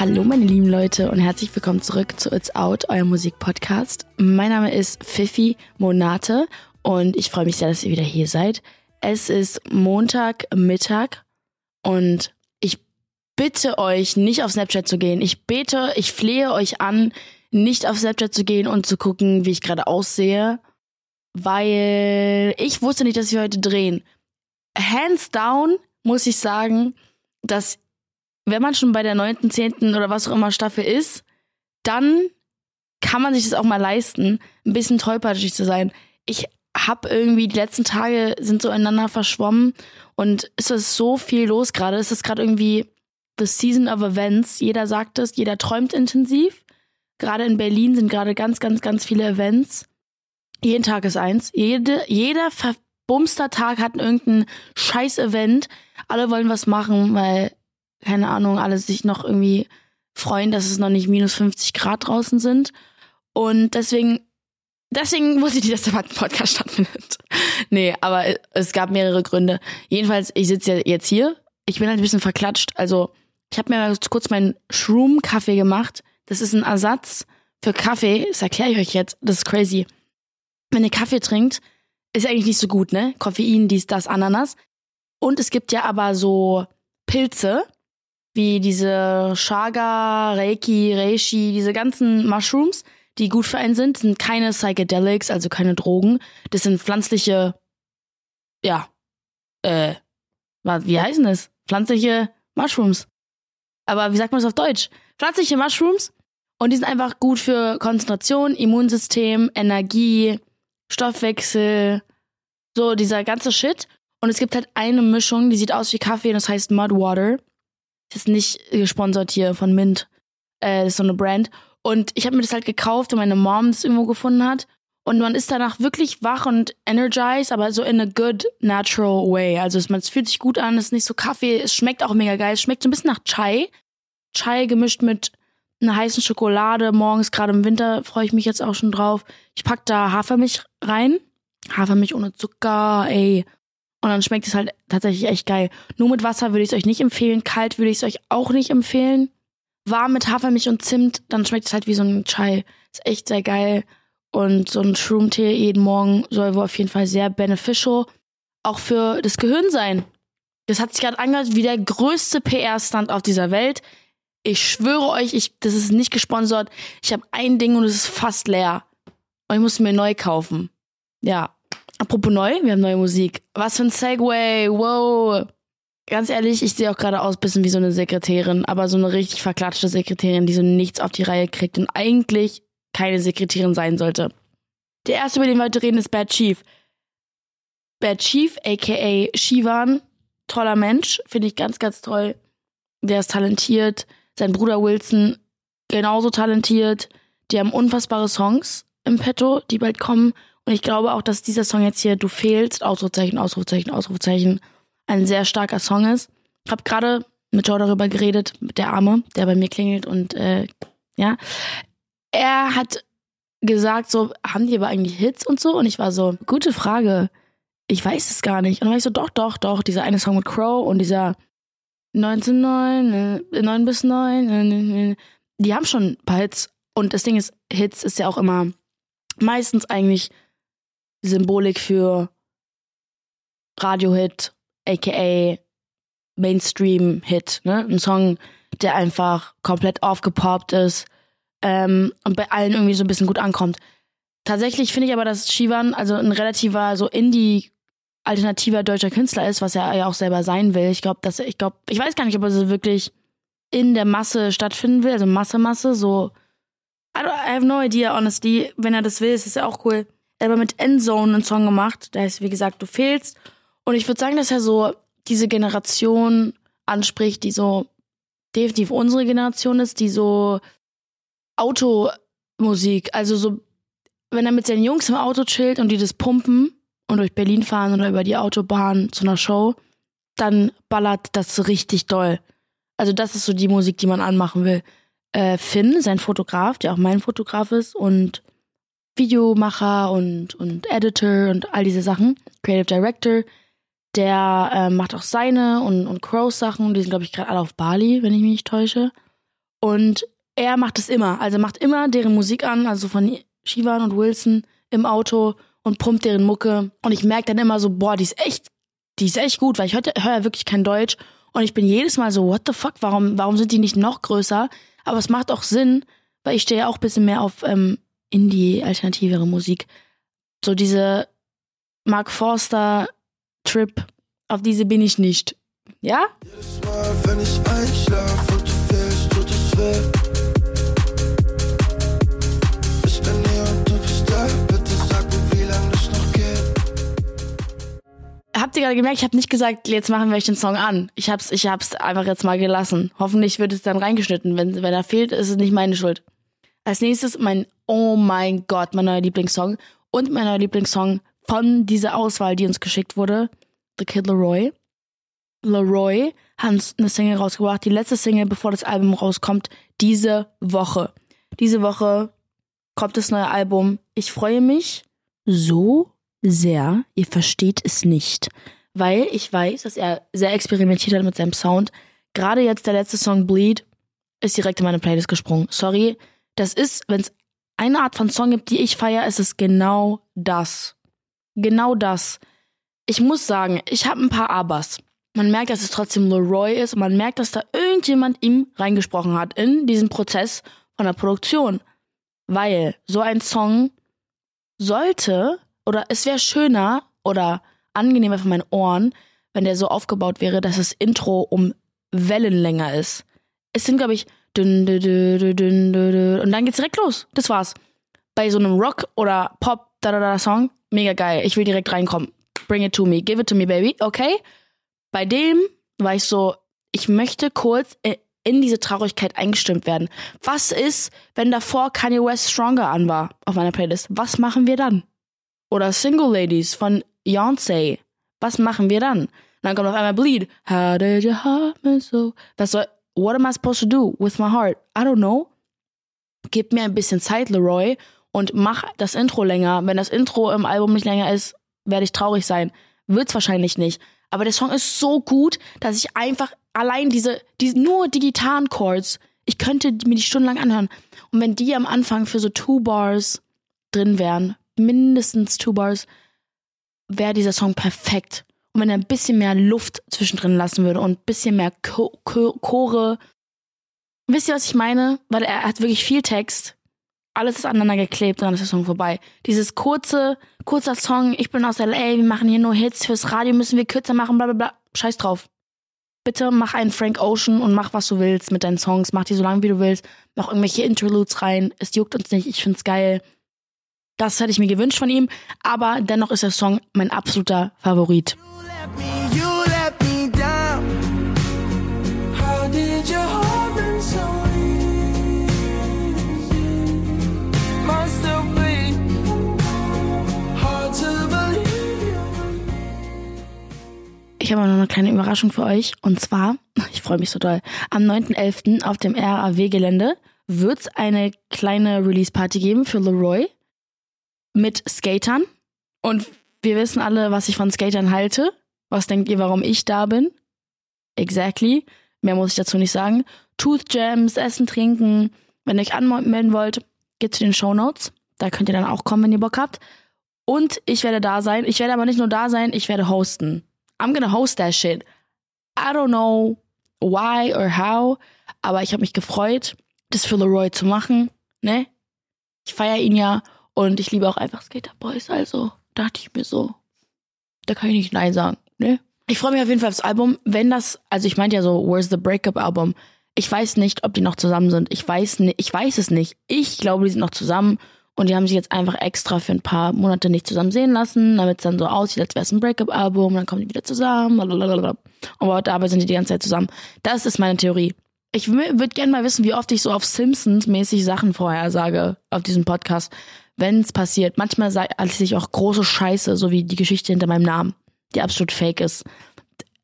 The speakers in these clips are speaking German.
Hallo meine lieben Leute und herzlich willkommen zurück zu It's Out, euer Musikpodcast. Mein Name ist Fifi Monate und ich freue mich sehr, dass ihr wieder hier seid. Es ist Montagmittag und ich bitte euch, nicht auf Snapchat zu gehen. Ich bete, ich flehe euch an, nicht auf Snapchat zu gehen und zu gucken, wie ich gerade aussehe, weil ich wusste nicht, dass wir heute drehen. Hands down muss ich sagen, dass wenn man schon bei der neunten, zehnten oder was auch immer Staffel ist, dann kann man sich das auch mal leisten, ein bisschen tollpatschig zu sein. Ich habe irgendwie die letzten Tage sind so ineinander verschwommen und es ist so viel los gerade. Es ist gerade irgendwie the season of events. Jeder sagt es, jeder träumt intensiv. Gerade in Berlin sind gerade ganz, ganz, ganz viele Events. Jeden Tag ist eins. Jede, jeder verbumster Tag hat irgendein scheiß Event. Alle wollen was machen, weil keine Ahnung, alle sich noch irgendwie freuen, dass es noch nicht minus 50 Grad draußen sind. Und deswegen, deswegen wusste ich nicht, dass der Podcast stattfindet. nee, aber es gab mehrere Gründe. Jedenfalls, ich sitze ja jetzt hier. Ich bin halt ein bisschen verklatscht. Also, ich habe mir kurz meinen Shroom-Kaffee gemacht. Das ist ein Ersatz für Kaffee. Das erkläre ich euch jetzt. Das ist crazy. Wenn ihr Kaffee trinkt, ist eigentlich nicht so gut, ne? Koffein, dies, das, Ananas. Und es gibt ja aber so Pilze, wie diese Chaga, Reiki, Reishi, diese ganzen Mushrooms, die gut für einen sind, sind keine Psychedelics, also keine Drogen. Das sind pflanzliche, ja, äh, wie heißen das? Pflanzliche Mushrooms. Aber wie sagt man das auf Deutsch? Pflanzliche Mushrooms. Und die sind einfach gut für Konzentration, Immunsystem, Energie, Stoffwechsel, so dieser ganze Shit. Und es gibt halt eine Mischung, die sieht aus wie Kaffee und das heißt Mud Water. Das ist nicht gesponsert hier von Mint. Äh, das ist so eine Brand. Und ich habe mir das halt gekauft, und meine Mom es irgendwo gefunden hat. Und man ist danach wirklich wach und energized, aber so in a good, natural way. Also es, es fühlt sich gut an, es ist nicht so Kaffee, es schmeckt auch mega geil. Es schmeckt so ein bisschen nach Chai. Chai gemischt mit einer heißen Schokolade. Morgens, gerade im Winter, freue ich mich jetzt auch schon drauf. Ich pack da Hafermilch rein. Hafermilch ohne Zucker, ey. Und dann schmeckt es halt tatsächlich echt geil. Nur mit Wasser würde ich es euch nicht empfehlen. Kalt würde ich es euch auch nicht empfehlen. Warm mit Hafermilch und Zimt, dann schmeckt es halt wie so ein Chai. Ist echt sehr geil. Und so ein Shroom-Tee jeden Morgen soll wohl auf jeden Fall sehr beneficial auch für das Gehirn sein. Das hat sich gerade angehört wie der größte PR-Stand auf dieser Welt. Ich schwöre euch, ich, das ist nicht gesponsert. Ich habe ein Ding und es ist fast leer. Und ich muss mir neu kaufen. Ja, Apropos neu, wir haben neue Musik. Was für ein Segway, wow. Ganz ehrlich, ich sehe auch gerade aus bisschen wie so eine Sekretärin, aber so eine richtig verklatschte Sekretärin, die so nichts auf die Reihe kriegt und eigentlich keine Sekretärin sein sollte. Der erste, über den wir heute reden, ist Bad Chief. Bad Chief, aka Shivan, toller Mensch, finde ich ganz, ganz toll. Der ist talentiert. Sein Bruder Wilson, genauso talentiert. Die haben unfassbare Songs im Petto, die bald kommen. Und ich glaube auch, dass dieser Song jetzt hier, Du fehlst, Ausrufezeichen, Ausrufezeichen, Ausrufezeichen, ein sehr starker Song ist. Ich habe gerade mit Joe darüber geredet, mit der Arme, der bei mir klingelt und äh, ja. Er hat gesagt, so, haben die aber eigentlich Hits und so? Und ich war so, gute Frage. Ich weiß es gar nicht. Und dann war ich so, doch, doch, doch, dieser eine Song mit Crow und dieser 1909, 9 bis 9, die haben schon ein paar Hits. Und das Ding ist, Hits ist ja auch immer meistens eigentlich Symbolik für Radiohit, aka Mainstream-Hit, ne? Ein Song, der einfach komplett aufgepoppt ist ähm, und bei allen irgendwie so ein bisschen gut ankommt. Tatsächlich finde ich aber, dass Shivan also ein relativer, so Indie alternativer deutscher Künstler ist, was er ja auch selber sein will. Ich glaube, dass ich glaube, ich weiß gar nicht, ob er so wirklich in der Masse stattfinden will, also Masse Masse, so I, I have no idea, honestly. Wenn er das will, ist es ja auch cool. Er hat aber mit Endzone einen Song gemacht, der heißt, wie gesagt, du fehlst. Und ich würde sagen, dass er so diese Generation anspricht, die so definitiv unsere Generation ist, die so Automusik, also so, wenn er mit seinen Jungs im Auto chillt und die das pumpen und durch Berlin fahren oder über die Autobahn zu einer Show, dann ballert das richtig doll. Also das ist so die Musik, die man anmachen will. Äh, Finn, sein Fotograf, der auch mein Fotograf ist und Videomacher und, und Editor und all diese Sachen, Creative Director. Der äh, macht auch seine und, und Crows Sachen. Die sind, glaube ich, gerade alle auf Bali, wenn ich mich nicht täusche. Und er macht es immer. Also macht immer deren Musik an, also von Shivan und Wilson im Auto und pumpt deren Mucke. Und ich merke dann immer so, boah, die ist echt, die ist echt gut, weil ich höre hör ja wirklich kein Deutsch. Und ich bin jedes Mal so, what the fuck, warum, warum sind die nicht noch größer? Aber es macht auch Sinn, weil ich stehe ja auch ein bisschen mehr auf ähm, Indie-alternativere Musik. So diese Mark Forster Trip, auf diese bin ich nicht. Ja? Jedes Mal, wenn ich einschlafe und du fehlst, tut es weh. Habt ihr gerade gemerkt, ich habe nicht gesagt, jetzt machen wir euch den Song an. Ich hab's, ich hab's einfach jetzt mal gelassen. Hoffentlich wird es dann reingeschnitten. Wenn, wenn er fehlt, ist es nicht meine Schuld. Als nächstes mein, oh mein Gott, mein neuer Lieblingssong. Und mein neuer Lieblingssong von dieser Auswahl, die uns geschickt wurde. The Kid Leroy. Leroy hat eine Single rausgebracht, die letzte Single, bevor das Album rauskommt, diese Woche. Diese Woche kommt das neue Album. Ich freue mich so sehr, ihr versteht es nicht, weil ich weiß, dass er sehr experimentiert hat mit seinem Sound. Gerade jetzt der letzte Song Bleed ist direkt in meine Playlist gesprungen. Sorry, das ist, wenn es eine Art von Song gibt, die ich feiere, ist es genau das. Genau das. Ich muss sagen, ich habe ein paar Abers. Man merkt, dass es trotzdem Leroy ist und man merkt, dass da irgendjemand ihm reingesprochen hat in diesen Prozess von der Produktion. Weil so ein Song sollte oder es wäre schöner oder angenehmer für meine Ohren, wenn der so aufgebaut wäre, dass das Intro um Wellenlänge ist. Es sind, glaube ich, und dann geht's direkt los. Das war's. Bei so einem Rock oder Pop da da da Song, mega geil. Ich will direkt reinkommen. Bring it to me, give it to me, baby. Okay? Bei dem war ich so, ich möchte kurz in diese Traurigkeit eingestimmt werden. Was ist, wenn davor Kanye West Stronger an war auf meiner Playlist? Was machen wir dann? Oder Single Ladies von Beyoncé. Was machen wir dann? Und dann kommt auf einmal Bleed. How did your heart me so? Was soll, what am I supposed to do with my heart? I don't know. Gib mir ein bisschen Zeit, Leroy, und mach das Intro länger. Wenn das Intro im Album nicht länger ist, werde ich traurig sein. Wird's wahrscheinlich nicht. Aber der Song ist so gut, dass ich einfach allein diese, diese nur die Gitarren-Chords, ich könnte mir die stundenlang anhören. Und wenn die am Anfang für so Two Bars drin wären, mindestens Two Bars, wäre dieser Song perfekt. Und wenn er ein bisschen mehr Luft zwischendrin lassen würde und ein bisschen mehr Cho Cho Chore. Wisst ihr, was ich meine? Weil er hat wirklich viel Text alles ist aneinander geklebt und dann ist der Song vorbei. Dieses kurze, kurzer Song, ich bin aus LA, wir machen hier nur Hits, fürs Radio müssen wir kürzer machen, bla bla bla. Scheiß drauf. Bitte mach einen Frank Ocean und mach, was du willst mit deinen Songs. Mach die so lange, wie du willst. Mach irgendwelche Interludes rein. Es juckt uns nicht. Ich find's geil. Das hätte ich mir gewünscht von ihm. Aber dennoch ist der Song mein absoluter Favorit. ich habe noch eine kleine Überraschung für euch. Und zwar, ich freue mich so doll, am 9.11. auf dem RAW-Gelände wird es eine kleine Release-Party geben für Leroy mit Skatern. Und wir wissen alle, was ich von Skatern halte. Was denkt ihr, warum ich da bin? Exactly. Mehr muss ich dazu nicht sagen. Tooth Jams, Essen, Trinken. Wenn ihr euch anmelden wollt, geht zu den Show Notes. Da könnt ihr dann auch kommen, wenn ihr Bock habt. Und ich werde da sein. Ich werde aber nicht nur da sein, ich werde hosten. I'm gonna host that shit. I don't know why or how, aber ich habe mich gefreut, das für Leroy zu machen, ne? Ich feiere ihn ja und ich liebe auch einfach Skater Boys, also dachte ich mir so, da kann ich nicht Nein sagen, ne? Ich freue mich auf jeden Fall aufs Album, wenn das, also ich meinte ja so, Where's the Breakup Album? Ich weiß nicht, ob die noch zusammen sind. Ich weiß ich weiß es nicht. Ich glaube, die sind noch zusammen und die haben sich jetzt einfach extra für ein paar Monate nicht zusammen sehen lassen, damit es dann so aussieht, als wäre es ein Breakup-Album, dann kommen die wieder zusammen, blablabla. aber dabei sind die die ganze Zeit zusammen. Das ist meine Theorie. Ich würde gerne mal wissen, wie oft ich so auf Simpsons-mäßig Sachen vorher sage auf diesem Podcast, wenn es passiert. Manchmal sage ich auch große Scheiße, so wie die Geschichte hinter meinem Namen, die absolut fake ist.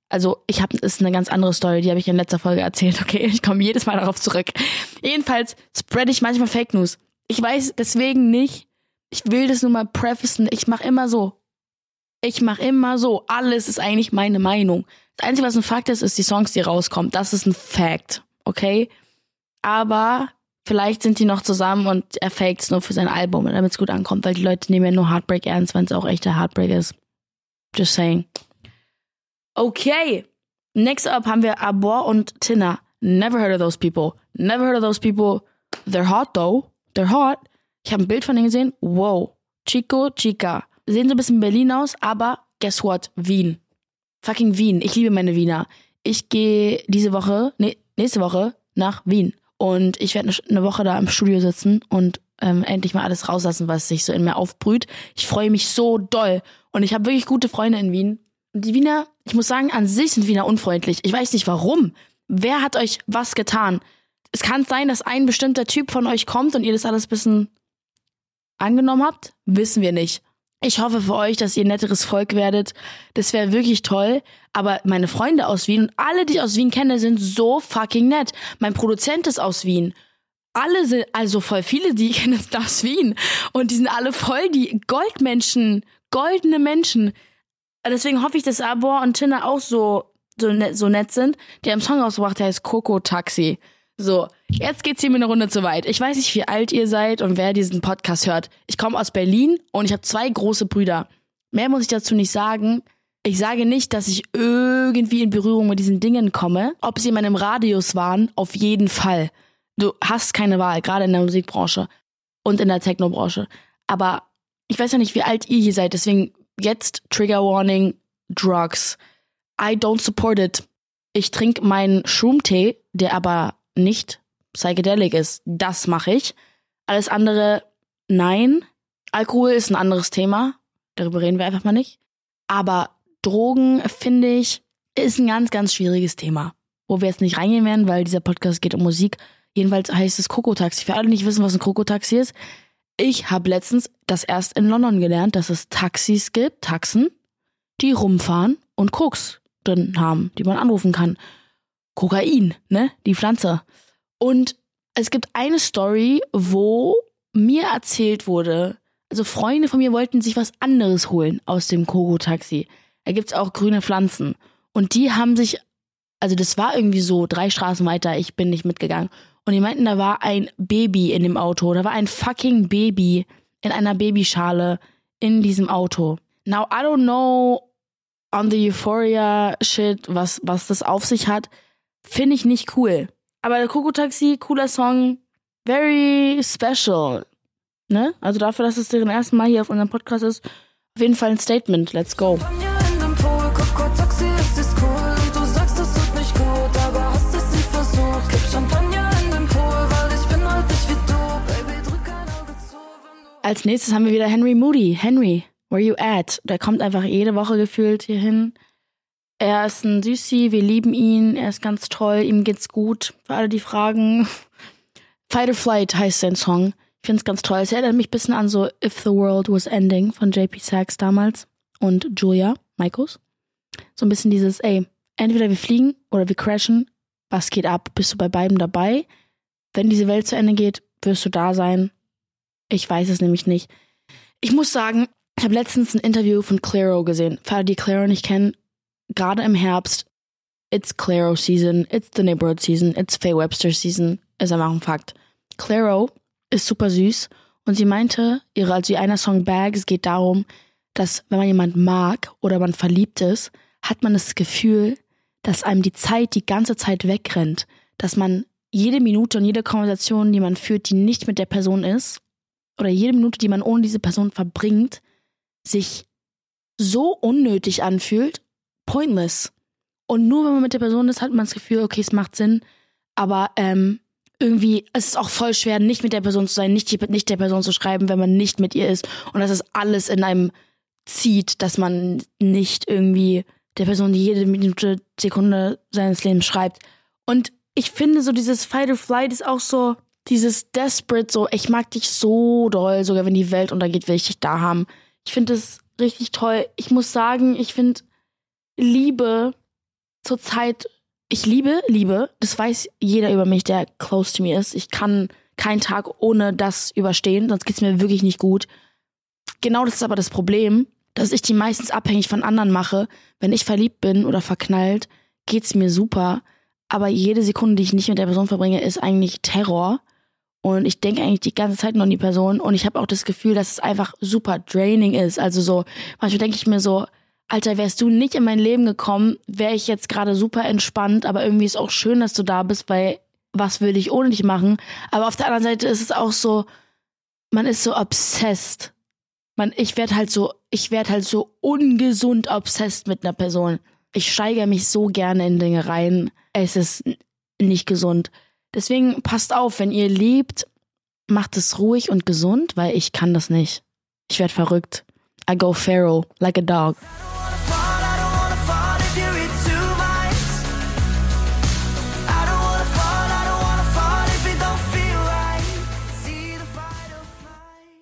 Also ich habe, ist eine ganz andere Story, die habe ich in letzter Folge erzählt. Okay, ich komme jedes Mal darauf zurück. Jedenfalls spread ich manchmal Fake News. Ich weiß deswegen nicht, ich will das nur mal prefacen, ich mache immer so. Ich mache immer so. Alles ist eigentlich meine Meinung. Das Einzige, was ein Fakt ist, ist die Songs, die rauskommen. Das ist ein Fact. Okay? aber vielleicht sind die noch zusammen und er fakes nur für sein Album, damit es gut ankommt, weil die Leute nehmen ja nur Heartbreak ernst, wenn es auch echter Heartbreak ist. Just saying. Okay. Next up haben wir Abor und Tina. Never heard of those people. Never heard of those people. They're hot though. They're hot. Ich habe ein Bild von denen gesehen. Wow. Chico, Chica. Sehen so ein bisschen Berlin aus, aber guess what? Wien. Fucking Wien. Ich liebe meine Wiener. Ich gehe diese Woche, nee, nächste Woche nach Wien. Und ich werde eine Woche da im Studio sitzen und ähm, endlich mal alles rauslassen, was sich so in mir aufbrüht. Ich freue mich so doll. Und ich habe wirklich gute Freunde in Wien. Und die Wiener, ich muss sagen, an sich sind Wiener unfreundlich. Ich weiß nicht warum. Wer hat euch was getan? Es kann sein, dass ein bestimmter Typ von euch kommt und ihr das alles bisschen angenommen habt. Wissen wir nicht. Ich hoffe für euch, dass ihr netteres Volk werdet. Das wäre wirklich toll. Aber meine Freunde aus Wien und alle, die ich aus Wien kenne, sind so fucking nett. Mein Produzent ist aus Wien. Alle sind, also voll viele, die ich kenne, sind aus Wien. Und die sind alle voll die Goldmenschen, goldene Menschen. Deswegen hoffe ich, dass Abor und Tina auch so, so, nett, so nett sind. Die haben einen Song ausgebracht, der heißt Coco Taxi. So, jetzt geht's hier mir eine Runde zu weit. Ich weiß nicht, wie alt ihr seid und wer diesen Podcast hört. Ich komme aus Berlin und ich habe zwei große Brüder. Mehr muss ich dazu nicht sagen. Ich sage nicht, dass ich irgendwie in Berührung mit diesen Dingen komme. Ob sie in meinem Radius waren, auf jeden Fall. Du hast keine Wahl, gerade in der Musikbranche und in der Technobranche. Aber ich weiß ja nicht, wie alt ihr hier seid, deswegen jetzt Trigger Warning, Drugs. I don't support it. Ich trinke meinen Shroom-Tee, der aber nicht psychedelic ist. Das mache ich. Alles andere, nein. Alkohol ist ein anderes Thema. Darüber reden wir einfach mal nicht. Aber Drogen, finde ich, ist ein ganz, ganz schwieriges Thema. Wo wir jetzt nicht reingehen werden, weil dieser Podcast geht um Musik. Jedenfalls heißt es Krokotaxi. Für alle, die nicht wissen, was ein Krokotaxi ist. Ich habe letztens das erst in London gelernt, dass es Taxis gibt, Taxen, die rumfahren und Koks drin haben, die man anrufen kann. Kokain, ne? Die Pflanze. Und es gibt eine Story, wo mir erzählt wurde, also Freunde von mir wollten sich was anderes holen aus dem Koko-Taxi. Da gibt's auch grüne Pflanzen. Und die haben sich, also das war irgendwie so drei Straßen weiter, ich bin nicht mitgegangen. Und die meinten, da war ein Baby in dem Auto. Da war ein fucking Baby in einer Babyschale in diesem Auto. Now, I don't know on the Euphoria shit, was, was das auf sich hat. Finde ich nicht cool. Aber der Coco Taxi, cooler Song, very special. Ne? Also dafür, dass es deren ersten Mal hier auf unserem Podcast ist, auf jeden Fall ein Statement. Let's go. Als nächstes haben wir wieder Henry Moody. Henry, where you at? Der kommt einfach jede Woche gefühlt hier hin. Er ist ein Süßi, wir lieben ihn, er ist ganz toll, ihm geht's gut. Für alle, die fragen. Fight or Flight heißt sein Song. Ich find's ganz toll. Es erinnert mich ein bisschen an so If the World Was Ending von JP Sachs damals und Julia Michaels. So ein bisschen dieses, ey, entweder wir fliegen oder wir crashen. Was geht ab? Bist du bei beiden dabei? Wenn diese Welt zu Ende geht, wirst du da sein. Ich weiß es nämlich nicht. Ich muss sagen, ich habe letztens ein Interview von Claro gesehen. Für alle, die Claro nicht kennen, gerade im Herbst, it's Claro Season, it's the Neighborhood Season, it's Faye Webster Season, ist einfach ein Fakt. Claro ist super süß und sie meinte, ihre, also ihr einer Song Bag, es geht darum, dass wenn man jemand mag oder man verliebt ist, hat man das Gefühl, dass einem die Zeit die ganze Zeit wegrennt, dass man jede Minute und jede Konversation, die man führt, die nicht mit der Person ist, oder jede Minute, die man ohne diese Person verbringt, sich so unnötig anfühlt pointless. Und nur wenn man mit der Person ist, hat man das Gefühl, okay, es macht Sinn. Aber ähm, irgendwie es ist auch voll schwer, nicht mit der Person zu sein, nicht, nicht der Person zu schreiben, wenn man nicht mit ihr ist. Und dass es alles in einem zieht, dass man nicht irgendwie der Person jede Minute, Sekunde seines Lebens schreibt. Und ich finde so dieses Fight or Flight ist auch so dieses Desperate, so ich mag dich so doll, sogar wenn die Welt untergeht, will ich dich da haben. Ich finde es richtig toll. Ich muss sagen, ich finde liebe zurzeit, ich liebe Liebe. Das weiß jeder über mich, der close to me ist. Ich kann keinen Tag ohne das überstehen, sonst geht's mir wirklich nicht gut. Genau das ist aber das Problem, dass ich die meistens abhängig von anderen mache. Wenn ich verliebt bin oder verknallt, geht's mir super. aber jede Sekunde, die ich nicht mit der Person verbringe, ist eigentlich Terror. Und ich denke eigentlich die ganze Zeit nur an die Person und ich habe auch das Gefühl, dass es einfach super draining ist. Also so, manchmal denke ich mir so, Alter, wärst du nicht in mein Leben gekommen, wäre ich jetzt gerade super entspannt, aber irgendwie ist auch schön, dass du da bist, weil was will ich ohne dich machen? Aber auf der anderen Seite ist es auch so, man ist so obsessed. Man, ich werde halt so, ich werde halt so ungesund obsessed mit einer Person. Ich steigere mich so gerne in Dinge rein. Es ist nicht gesund. Deswegen passt auf, wenn ihr liebt, macht es ruhig und gesund, weil ich kann das nicht. Ich werde verrückt. I go feral, like a dog.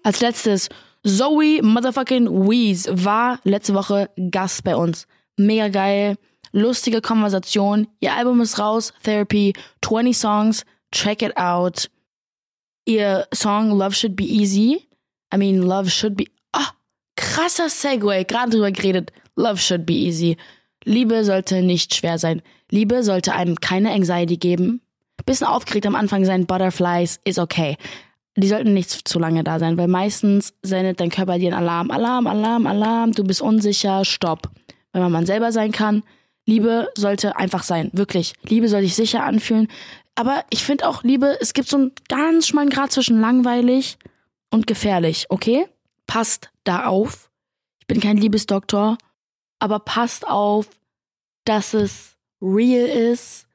Als letztes, Zoe Motherfucking Weeze war letzte Woche Gast bei uns. Mega geil lustige Konversation. Ihr Album ist raus, Therapy, 20 Songs, check it out. Ihr Song Love Should Be Easy. I mean, Love Should Be. Krasser Segway, gerade drüber geredet. Love Should Be Easy. Liebe sollte nicht schwer sein. Liebe sollte einem keine Anxiety geben. Bisschen aufgeregt am Anfang sein, Butterflies ist okay. Die sollten nicht zu lange da sein, weil meistens sendet dein Körper dir einen Alarm. Alarm, Alarm, Alarm, du bist unsicher, stopp. Wenn man man selber sein kann, Liebe sollte einfach sein, wirklich. Liebe soll sich sicher anfühlen. Aber ich finde auch Liebe, es gibt so einen ganz schmalen Grad zwischen langweilig und gefährlich, okay? Passt da auf. Ich bin kein Liebesdoktor, aber passt auf, dass es real ist,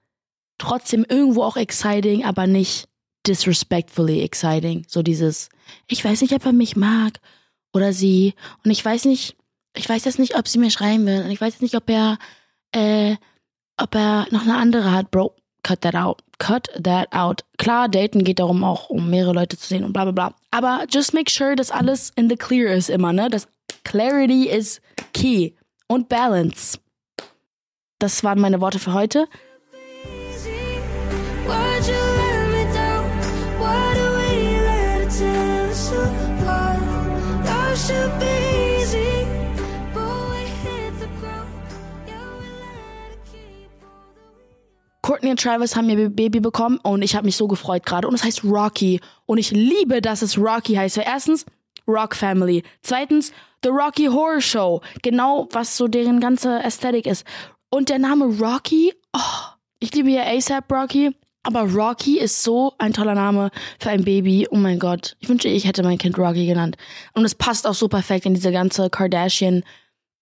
trotzdem irgendwo auch exciting, aber nicht disrespectfully exciting. So dieses, ich weiß nicht, ob er mich mag oder sie und ich weiß nicht, ich weiß jetzt nicht, ob sie mir schreiben will und ich weiß jetzt nicht, ob er äh, ob er noch eine andere hat, Bro, cut that out. Cut that out. Klar, daten geht darum auch, um mehrere Leute zu sehen und bla bla bla. Aber just make sure, dass alles in the clear ist immer, ne? Das Clarity is key. Und Balance. Das waren meine Worte für heute. Courtney und Travis haben ihr Baby bekommen und ich habe mich so gefreut gerade. Und es heißt Rocky. Und ich liebe, dass es Rocky heißt. Weil erstens, Rock Family. Zweitens, The Rocky Horror Show. Genau, was so deren ganze Ästhetik ist. Und der Name Rocky, oh, ich liebe ja ASAP Rocky. Aber Rocky ist so ein toller Name für ein Baby. Oh mein Gott. Ich wünschte, ich hätte mein Kind Rocky genannt. Und es passt auch so perfekt in diese ganze Kardashian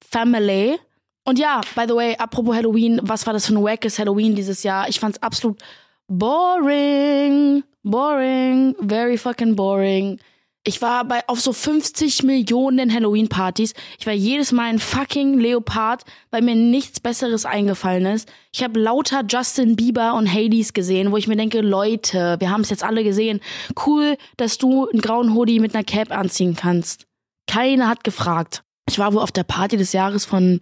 Family. Und ja, by the way, apropos Halloween, was war das für ein wackes Halloween dieses Jahr? Ich fand's absolut boring. Boring. Very fucking boring. Ich war bei auf so 50 Millionen Halloween-Partys. Ich war jedes Mal ein fucking Leopard, weil mir nichts Besseres eingefallen ist. Ich habe lauter Justin Bieber und Hades gesehen, wo ich mir denke, Leute, wir haben es jetzt alle gesehen. Cool, dass du einen grauen Hoodie mit einer Cap anziehen kannst. Keiner hat gefragt. Ich war wohl auf der Party des Jahres von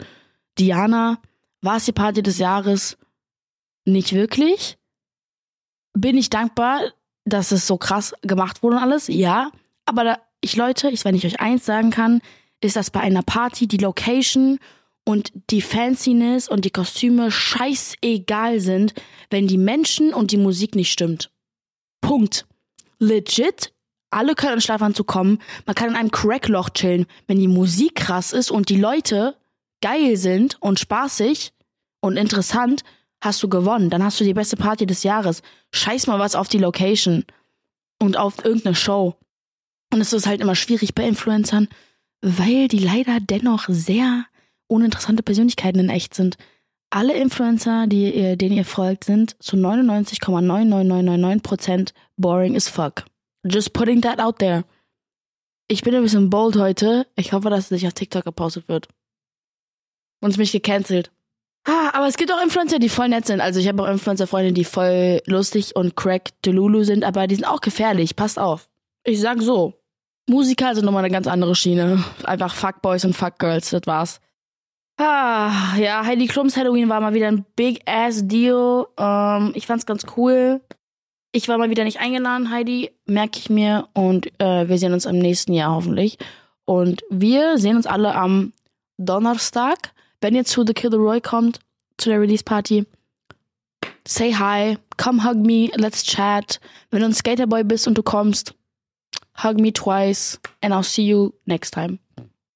Diana, war es die Party des Jahres? Nicht wirklich. Bin ich dankbar, dass es so krass gemacht wurde und alles? Ja. Aber da, ich Leute, ich, wenn ich euch eins sagen kann, ist, dass bei einer Party die Location und die Fanciness und die Kostüme scheißegal sind, wenn die Menschen und die Musik nicht stimmt. Punkt. Legit, alle können in Schlafanzug kommen, man kann in einem Crackloch chillen. Wenn die Musik krass ist und die Leute geil sind und spaßig und interessant, hast du gewonnen. Dann hast du die beste Party des Jahres. Scheiß mal was auf die Location und auf irgendeine Show. Und es ist halt immer schwierig bei Influencern, weil die leider dennoch sehr uninteressante Persönlichkeiten in echt sind. Alle Influencer, die ihr, denen ihr folgt, sind zu 99,99999% boring as fuck. Just putting that out there. Ich bin ein bisschen bold heute. Ich hoffe, dass es nicht auf TikTok gepostet wird und mich gecancelt. Ah, aber es gibt auch Influencer, die voll nett sind. Also ich habe auch Influencer-Freunde, die voll lustig und crack Delulu sind, aber die sind auch gefährlich. Passt auf. Ich sag so. Musiker sind nochmal eine ganz andere Schiene. Einfach Fuckboys und Fuckgirls, das war's. Ah, ja, Heidi Klums Halloween war mal wieder ein big ass Deal. Ähm, ich fand's ganz cool. Ich war mal wieder nicht eingeladen, Heidi, merke ich mir. Und äh, wir sehen uns im nächsten Jahr hoffentlich. Und wir sehen uns alle am Donnerstag wenn ihr zu The Kill the Roy kommt, zu der Release Party, say hi, come hug me, let's chat. Wenn du ein Skaterboy bist und du kommst, hug me twice and I'll see you next time.